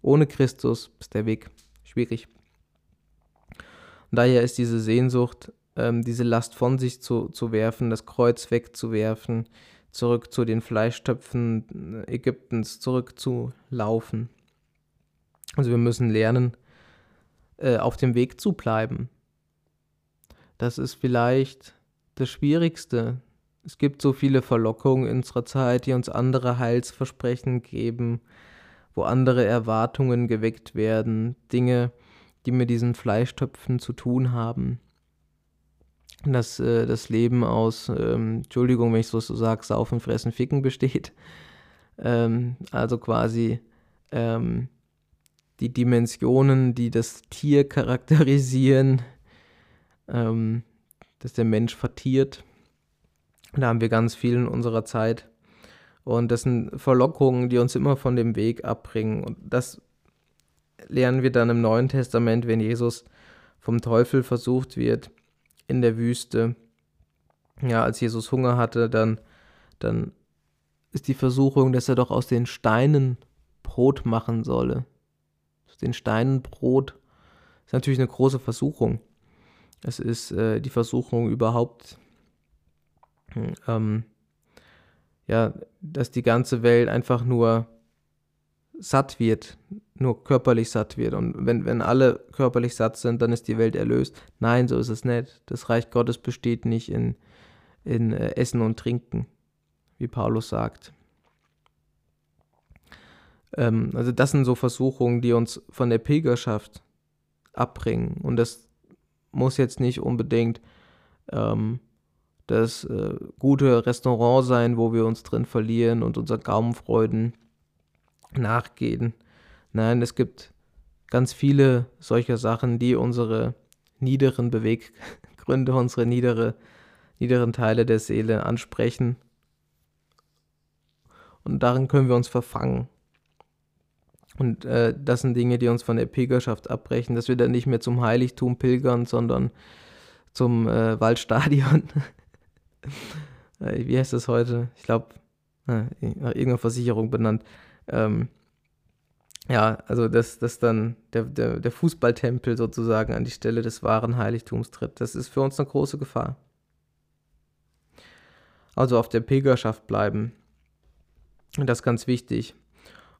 Ohne Christus ist der Weg schwierig. Und daher ist diese Sehnsucht, ähm, diese Last von sich zu, zu werfen, das Kreuz wegzuwerfen, zurück zu den Fleischtöpfen Ägyptens zurückzulaufen. Also wir müssen lernen, äh, auf dem Weg zu bleiben, das ist vielleicht das Schwierigste. Es gibt so viele Verlockungen in unserer Zeit, die uns andere Heilsversprechen geben, wo andere Erwartungen geweckt werden, Dinge, die mit diesen Fleischtöpfen zu tun haben. Dass äh, das Leben aus, ähm, Entschuldigung, wenn ich so, so sage, Saufen, Fressen, Ficken besteht. Ähm, also quasi ähm, die Dimensionen, die das Tier charakterisieren, ähm, dass der Mensch vertiert. Da haben wir ganz viel in unserer Zeit. Und das sind Verlockungen, die uns immer von dem Weg abbringen. Und das lernen wir dann im Neuen Testament, wenn Jesus vom Teufel versucht wird in der Wüste. Ja, als Jesus Hunger hatte, dann, dann ist die Versuchung, dass er doch aus den Steinen Brot machen solle. Aus den Steinen Brot ist natürlich eine große Versuchung. Es ist äh, die Versuchung überhaupt, ähm, ja, dass die ganze Welt einfach nur satt wird, nur körperlich satt wird. Und wenn, wenn alle körperlich satt sind, dann ist die Welt erlöst. Nein, so ist es nicht. Das Reich Gottes besteht nicht in, in äh, Essen und Trinken, wie Paulus sagt. Ähm, also das sind so Versuchungen, die uns von der Pilgerschaft abbringen. Und das muss jetzt nicht unbedingt ähm, das äh, gute Restaurant sein, wo wir uns drin verlieren und unseren Gaumenfreuden nachgehen. Nein, es gibt ganz viele solcher Sachen, die unsere niederen Beweggründe, unsere niedere, niederen Teile der Seele ansprechen. Und darin können wir uns verfangen. Und äh, das sind Dinge, die uns von der Pilgerschaft abbrechen, dass wir dann nicht mehr zum Heiligtum pilgern, sondern zum äh, Waldstadion. äh, wie heißt das heute? Ich glaube, nach irgendeiner Versicherung benannt. Ähm, ja, also dass, dass dann der, der, der Fußballtempel sozusagen an die Stelle des wahren Heiligtums tritt. Das ist für uns eine große Gefahr. Also auf der Pilgerschaft bleiben. Das ist ganz wichtig.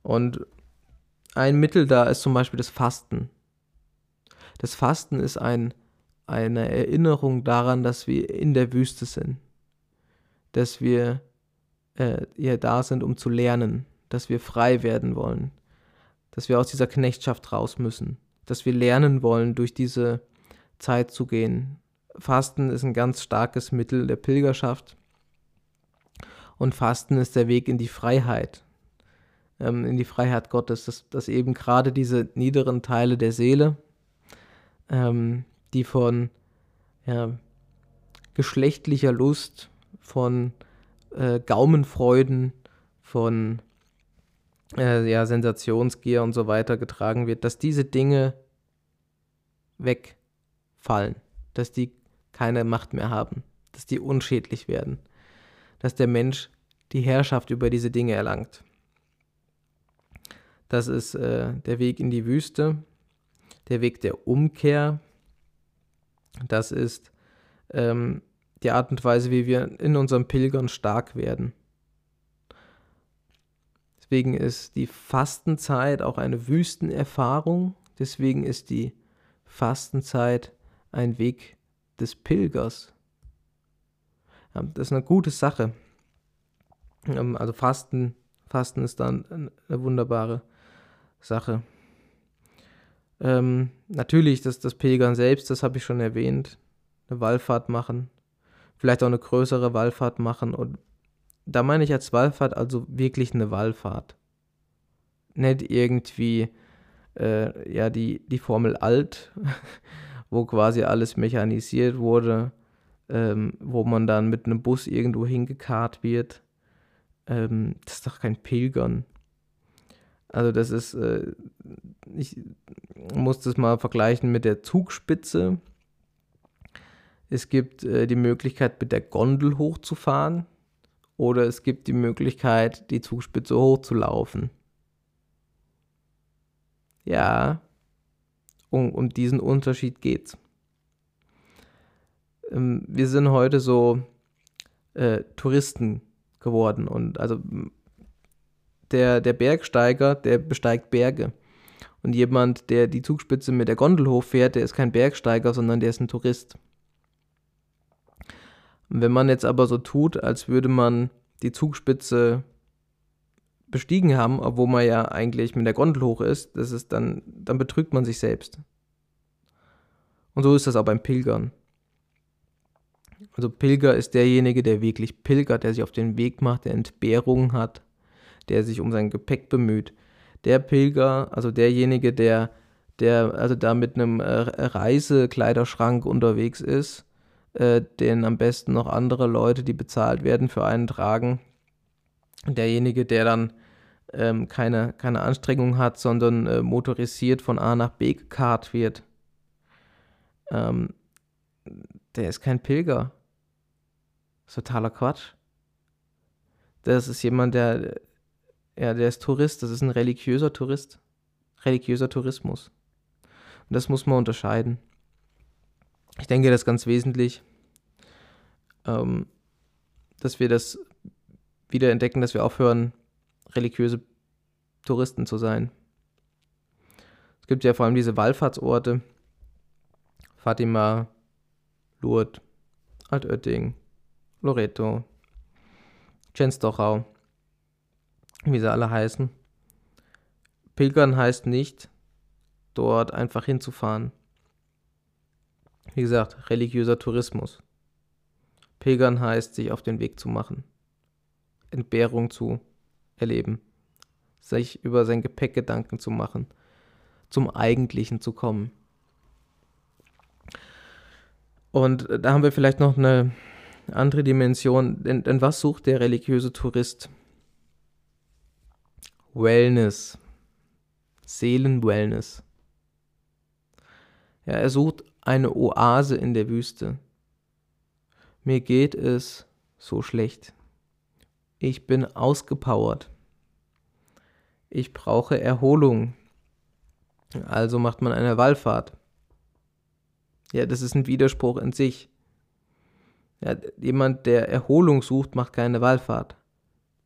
Und ein Mittel da ist zum Beispiel das Fasten. Das Fasten ist ein, eine Erinnerung daran, dass wir in der Wüste sind. Dass wir äh, ja da sind, um zu lernen, dass wir frei werden wollen, dass wir aus dieser Knechtschaft raus müssen, dass wir lernen wollen, durch diese Zeit zu gehen. Fasten ist ein ganz starkes Mittel der Pilgerschaft und Fasten ist der Weg in die Freiheit, ähm, in die Freiheit Gottes, dass, dass eben gerade diese niederen Teile der Seele, ähm, die von ja, geschlechtlicher Lust, von äh, Gaumenfreuden, von äh, ja, Sensationsgier und so weiter getragen wird, dass diese Dinge wegfallen, dass die keine Macht mehr haben, dass die unschädlich werden, dass der Mensch die Herrschaft über diese Dinge erlangt. Das ist äh, der Weg in die Wüste, der Weg der Umkehr. Das ist ähm, die Art und Weise, wie wir in unserem Pilgern stark werden. Deswegen ist die Fastenzeit auch eine Wüstenerfahrung. Deswegen ist die Fastenzeit ein Weg des Pilgers. Das ist eine gute Sache. Ähm, also Fasten, Fasten ist dann eine wunderbare Sache. Ähm, natürlich, das, das Pilgern selbst, das habe ich schon erwähnt. Eine Wallfahrt machen. Vielleicht auch eine größere Wallfahrt machen. Und da meine ich als Wallfahrt also wirklich eine Wallfahrt. Nicht irgendwie, äh, ja, die, die Formel alt, wo quasi alles mechanisiert wurde, ähm, wo man dann mit einem Bus irgendwo hingekarrt wird. Ähm, das ist doch kein Pilgern. Also das ist, äh, ich muss das mal vergleichen mit der Zugspitze. Es gibt äh, die Möglichkeit, mit der Gondel hochzufahren oder es gibt die Möglichkeit, die Zugspitze hochzulaufen. Ja, um, um diesen Unterschied geht's. Ähm, wir sind heute so äh, Touristen geworden und also der, der Bergsteiger, der besteigt Berge. Und jemand, der die Zugspitze mit der Gondel hochfährt, der ist kein Bergsteiger, sondern der ist ein Tourist. Wenn man jetzt aber so tut, als würde man die Zugspitze bestiegen haben, obwohl man ja eigentlich mit der Gondel hoch ist, das ist dann, dann betrügt man sich selbst. Und so ist das auch beim Pilgern. Also Pilger ist derjenige, der wirklich pilgert, der sich auf den Weg macht, der Entbehrungen hat, der sich um sein Gepäck bemüht. Der Pilger, also derjenige, der, der also da mit einem äh, Reisekleiderschrank unterwegs ist, äh, den am besten noch andere Leute, die bezahlt werden, für einen tragen. Derjenige, der dann ähm, keine, keine Anstrengung hat, sondern äh, motorisiert von A nach B gekarrt wird, ähm, der ist kein Pilger. Das ist totaler Quatsch. Das ist jemand, der ja, der ist Tourist, das ist ein religiöser Tourist. Religiöser Tourismus. Und das muss man unterscheiden. Ich denke, das ist ganz wesentlich, ähm, dass wir das wieder entdecken, dass wir aufhören, religiöse Touristen zu sein. Es gibt ja vor allem diese Wallfahrtsorte. Fatima, Lourdes, Altötting, Loreto, Chenstochau wie sie alle heißen. Pilgern heißt nicht, dort einfach hinzufahren. Wie gesagt, religiöser Tourismus. Pilgern heißt, sich auf den Weg zu machen, Entbehrung zu erleben, sich über sein Gepäck Gedanken zu machen, zum Eigentlichen zu kommen. Und da haben wir vielleicht noch eine andere Dimension, denn, denn was sucht der religiöse Tourist? Wellness. Seelenwellness. Ja, er sucht eine Oase in der Wüste. Mir geht es so schlecht. Ich bin ausgepowert. Ich brauche Erholung. Also macht man eine Wallfahrt. Ja, das ist ein Widerspruch in sich. Ja, jemand, der Erholung sucht, macht keine Wallfahrt.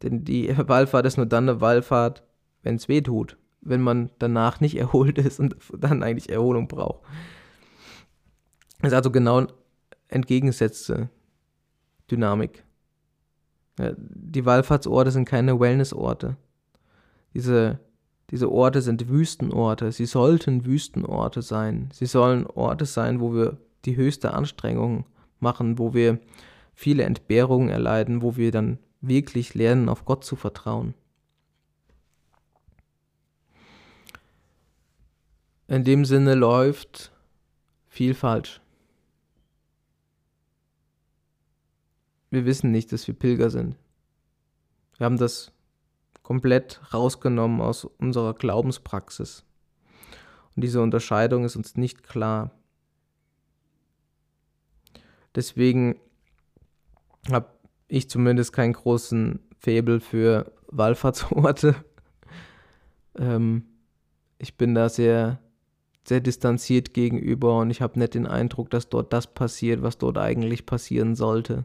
Denn die Wallfahrt ist nur dann eine Wallfahrt, wenn es weh tut. Wenn man danach nicht erholt ist und dann eigentlich Erholung braucht. Das ist also genau entgegengesetzte Dynamik. Die Wallfahrtsorte sind keine Wellnessorte. Diese, diese Orte sind Wüstenorte. Sie sollten Wüstenorte sein. Sie sollen Orte sein, wo wir die höchste Anstrengung machen, wo wir viele Entbehrungen erleiden, wo wir dann wirklich lernen, auf Gott zu vertrauen. In dem Sinne läuft viel falsch. Wir wissen nicht, dass wir Pilger sind. Wir haben das komplett rausgenommen aus unserer Glaubenspraxis. Und diese Unterscheidung ist uns nicht klar. Deswegen habe ich zumindest keinen großen Faible für Wallfahrtsorte. ähm, ich bin da sehr, sehr distanziert gegenüber und ich habe nicht den Eindruck, dass dort das passiert, was dort eigentlich passieren sollte.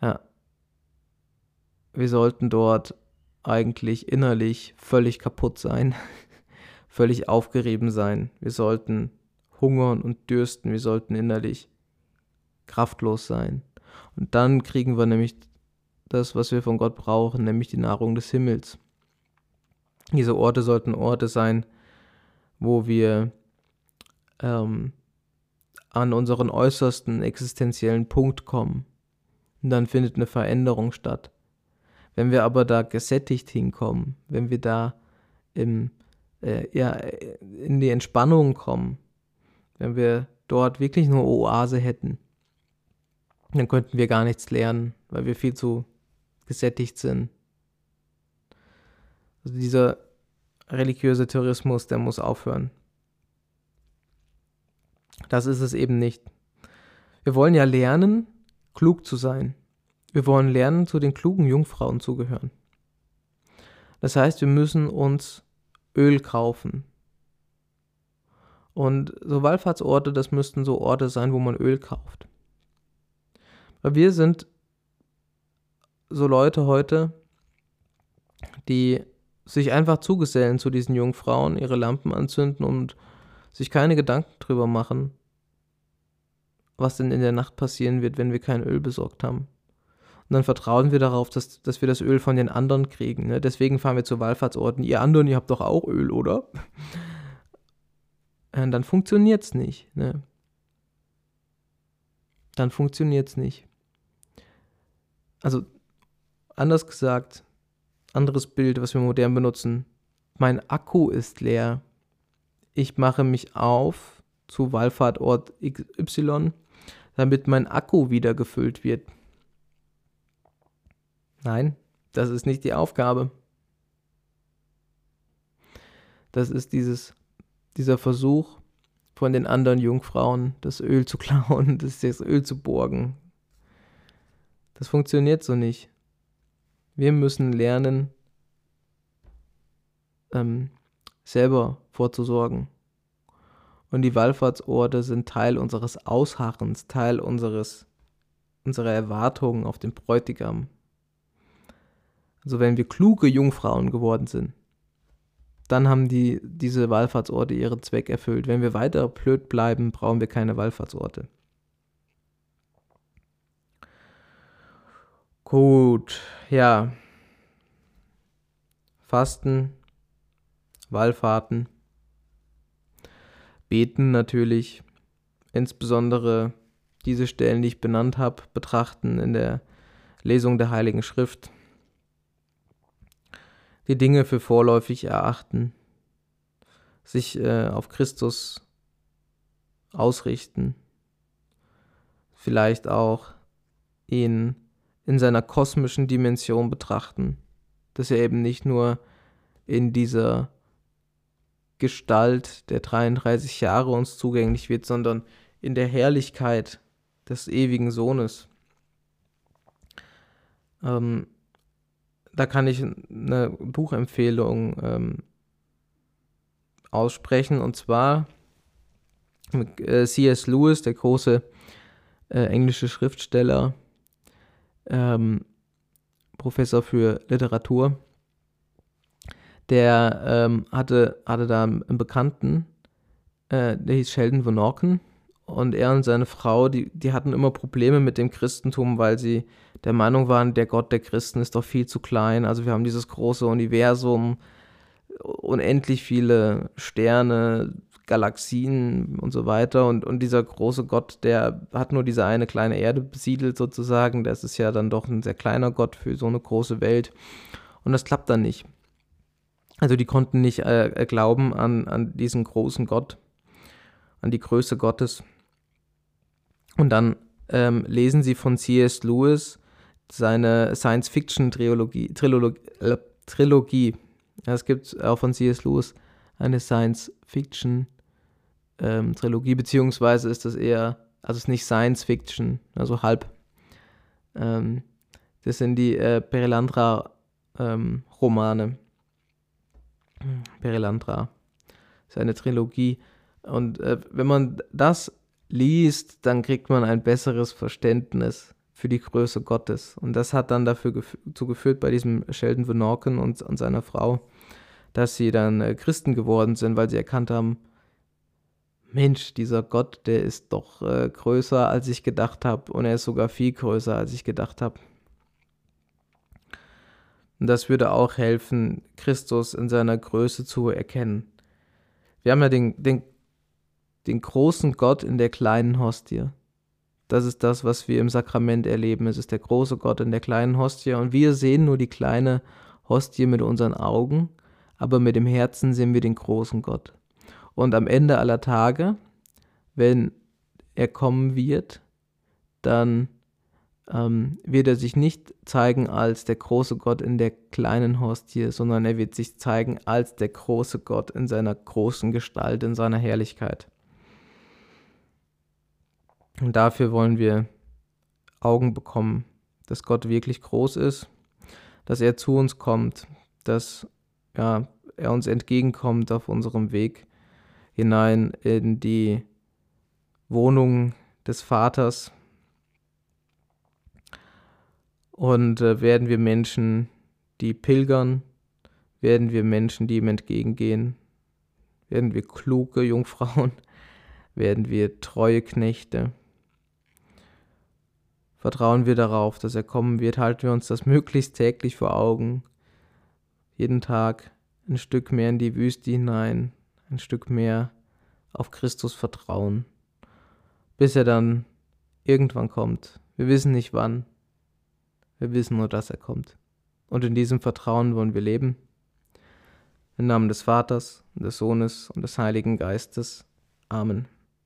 Ja. Wir sollten dort eigentlich innerlich völlig kaputt sein, völlig aufgerieben sein. Wir sollten hungern und dürsten, wir sollten innerlich kraftlos sein. Und dann kriegen wir nämlich das, was wir von Gott brauchen, nämlich die Nahrung des Himmels. Diese Orte sollten Orte sein, wo wir ähm, an unseren äußersten existenziellen Punkt kommen, und dann findet eine Veränderung statt. Wenn wir aber da gesättigt hinkommen, wenn wir da im, äh, ja, in die Entspannung kommen, wenn wir dort wirklich nur Oase hätten, dann könnten wir gar nichts lernen, weil wir viel zu gesättigt sind. Also dieser religiöse Tourismus, der muss aufhören. Das ist es eben nicht. Wir wollen ja lernen, klug zu sein. Wir wollen lernen, zu den klugen Jungfrauen zu gehören. Das heißt, wir müssen uns Öl kaufen. Und so Wallfahrtsorte, das müssten so Orte sein, wo man Öl kauft. Weil wir sind so Leute heute, die sich einfach zugesellen zu diesen Jungfrauen, ihre Lampen anzünden und sich keine Gedanken drüber machen, was denn in der Nacht passieren wird, wenn wir kein Öl besorgt haben. Und dann vertrauen wir darauf, dass, dass wir das Öl von den anderen kriegen. Ne? Deswegen fahren wir zu Wallfahrtsorten. Ihr anderen, ihr habt doch auch Öl, oder? Und dann funktioniert es nicht. Ne? Dann funktioniert es nicht. Also, anders gesagt, anderes Bild, was wir modern benutzen. Mein Akku ist leer. Ich mache mich auf zu Wallfahrtort XY damit mein Akku wieder gefüllt wird. Nein, das ist nicht die Aufgabe. Das ist dieses, dieser Versuch von den anderen Jungfrauen, das Öl zu klauen, das, das Öl zu borgen. Das funktioniert so nicht. Wir müssen lernen, ähm, selber vorzusorgen. Und die Wallfahrtsorte sind Teil unseres Ausharrens, Teil unseres, unserer Erwartungen auf den Bräutigam. Also wenn wir kluge Jungfrauen geworden sind, dann haben die, diese Wallfahrtsorte ihren Zweck erfüllt. Wenn wir weiter blöd bleiben, brauchen wir keine Wallfahrtsorte. Gut, ja. Fasten, Wallfahrten beten natürlich, insbesondere diese Stellen, die ich benannt habe, betrachten in der Lesung der Heiligen Schrift, die Dinge für vorläufig erachten, sich äh, auf Christus ausrichten, vielleicht auch ihn in seiner kosmischen Dimension betrachten, dass er eben nicht nur in dieser Gestalt der 33 Jahre uns zugänglich wird, sondern in der Herrlichkeit des ewigen Sohnes. Ähm, da kann ich eine Buchempfehlung ähm, aussprechen und zwar äh, C.S. Lewis, der große äh, englische Schriftsteller, ähm, Professor für Literatur der ähm, hatte, hatte da einen Bekannten, äh, der hieß Sheldon Van Orken Und er und seine Frau, die, die hatten immer Probleme mit dem Christentum, weil sie der Meinung waren, der Gott der Christen ist doch viel zu klein. Also wir haben dieses große Universum, unendlich viele Sterne, Galaxien und so weiter. Und, und dieser große Gott, der hat nur diese eine kleine Erde besiedelt sozusagen. Das ist ja dann doch ein sehr kleiner Gott für so eine große Welt. Und das klappt dann nicht. Also die konnten nicht äh, glauben an, an diesen großen Gott, an die Größe Gottes. Und dann ähm, lesen sie von C.S. Lewis seine Science-Fiction-Trilogie. Trilogie, äh, Trilogie. Es gibt auch von C.S. Lewis eine Science-Fiction-Trilogie, ähm, beziehungsweise ist das eher, also es ist nicht Science-Fiction, also halb. Ähm, das sind die äh, Perilandra-Romane. Ähm, Perilandra. Das ist eine Trilogie. Und äh, wenn man das liest, dann kriegt man ein besseres Verständnis für die Größe Gottes. Und das hat dann dafür gef dazu geführt bei diesem Sheldon Van Norken und, und seiner Frau, dass sie dann äh, Christen geworden sind, weil sie erkannt haben, Mensch, dieser Gott, der ist doch äh, größer, als ich gedacht habe. Und er ist sogar viel größer, als ich gedacht habe. Und das würde auch helfen, Christus in seiner Größe zu erkennen. Wir haben ja den, den den großen Gott in der kleinen Hostie. Das ist das, was wir im Sakrament erleben. Es ist der große Gott in der kleinen Hostie und wir sehen nur die kleine Hostie mit unseren Augen, aber mit dem Herzen sehen wir den großen Gott. Und am Ende aller Tage, wenn er kommen wird, dann ähm, wird er sich nicht zeigen als der große Gott in der kleinen Hostie, sondern er wird sich zeigen als der große Gott in seiner großen Gestalt, in seiner Herrlichkeit. Und dafür wollen wir Augen bekommen, dass Gott wirklich groß ist, dass er zu uns kommt, dass ja, er uns entgegenkommt auf unserem Weg hinein in die Wohnung des Vaters. Und äh, werden wir Menschen, die pilgern, werden wir Menschen, die ihm entgegengehen, werden wir kluge Jungfrauen, werden wir treue Knechte vertrauen wir darauf, dass er kommen wird, halten wir uns das möglichst täglich vor Augen. Jeden Tag ein Stück mehr in die Wüste hinein, ein Stück mehr auf Christus vertrauen, bis er dann irgendwann kommt. Wir wissen nicht wann, wir wissen nur, dass er kommt. Und in diesem Vertrauen wollen wir leben. Im Namen des Vaters, des Sohnes und des Heiligen Geistes. Amen.